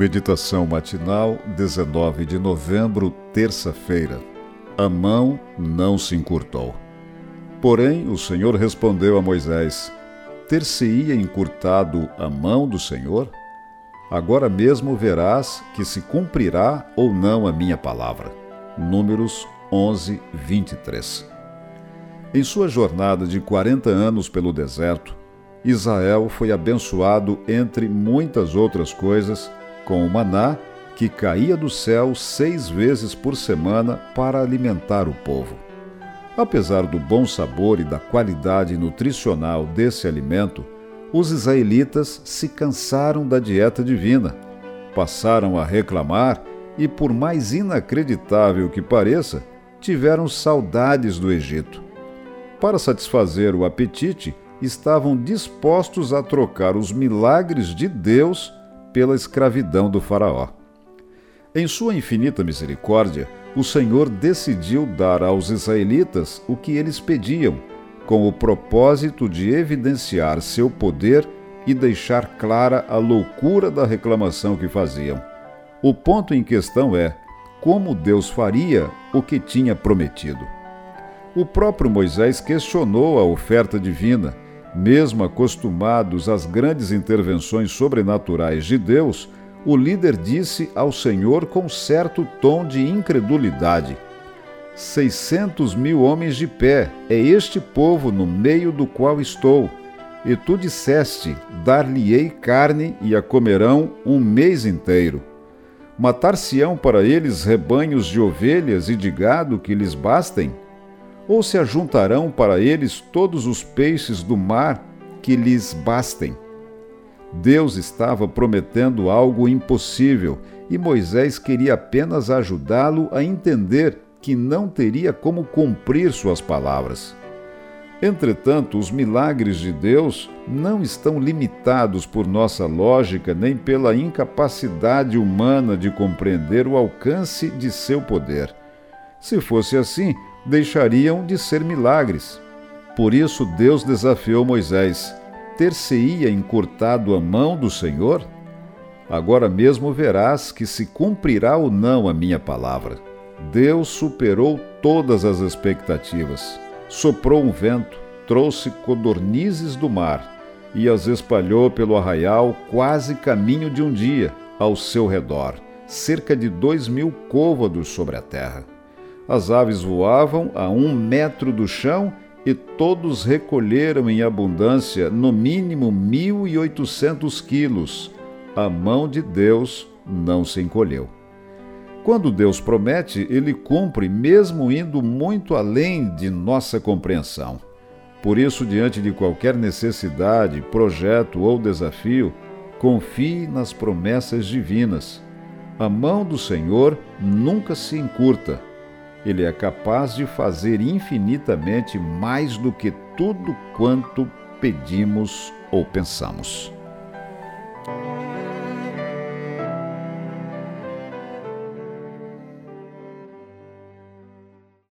Meditação matinal, 19 de novembro, terça-feira. A mão não se encurtou. Porém, o Senhor respondeu a Moisés: Ter-se-ia encurtado a mão do Senhor? Agora mesmo verás que se cumprirá ou não a minha palavra. Números 11, 23. Em sua jornada de 40 anos pelo deserto, Israel foi abençoado, entre muitas outras coisas, com o maná que caía do céu seis vezes por semana para alimentar o povo. Apesar do bom sabor e da qualidade nutricional desse alimento, os israelitas se cansaram da dieta divina, passaram a reclamar e, por mais inacreditável que pareça, tiveram saudades do Egito. Para satisfazer o apetite, estavam dispostos a trocar os milagres de Deus pela escravidão do Faraó. Em sua infinita misericórdia, o Senhor decidiu dar aos israelitas o que eles pediam, com o propósito de evidenciar seu poder e deixar clara a loucura da reclamação que faziam. O ponto em questão é como Deus faria o que tinha prometido. O próprio Moisés questionou a oferta divina mesmo acostumados às grandes intervenções sobrenaturais de Deus, o líder disse ao Senhor com certo tom de incredulidade: Seiscentos mil homens de pé, é este povo no meio do qual estou. E tu disseste: Dar-lhe-ei carne e a comerão um mês inteiro. Matar-se-ão para eles rebanhos de ovelhas e de gado que lhes bastem? Ou se ajuntarão para eles todos os peixes do mar que lhes bastem? Deus estava prometendo algo impossível e Moisés queria apenas ajudá-lo a entender que não teria como cumprir suas palavras. Entretanto, os milagres de Deus não estão limitados por nossa lógica nem pela incapacidade humana de compreender o alcance de seu poder. Se fosse assim, deixariam de ser milagres. Por isso Deus desafiou Moisés: Ter-se-ia encurtado a mão do Senhor? Agora mesmo verás que se cumprirá ou não a minha palavra. Deus superou todas as expectativas. Soprou um vento, trouxe codornizes do mar e as espalhou pelo arraial quase caminho de um dia ao seu redor, cerca de dois mil côvados sobre a terra. As aves voavam a um metro do chão e todos recolheram em abundância no mínimo mil e oitocentos quilos. A mão de Deus não se encolheu. Quando Deus promete, ele cumpre, mesmo indo muito além de nossa compreensão. Por isso, diante de qualquer necessidade, projeto ou desafio, confie nas promessas divinas. A mão do Senhor nunca se encurta ele é capaz de fazer infinitamente mais do que tudo quanto pedimos ou pensamos.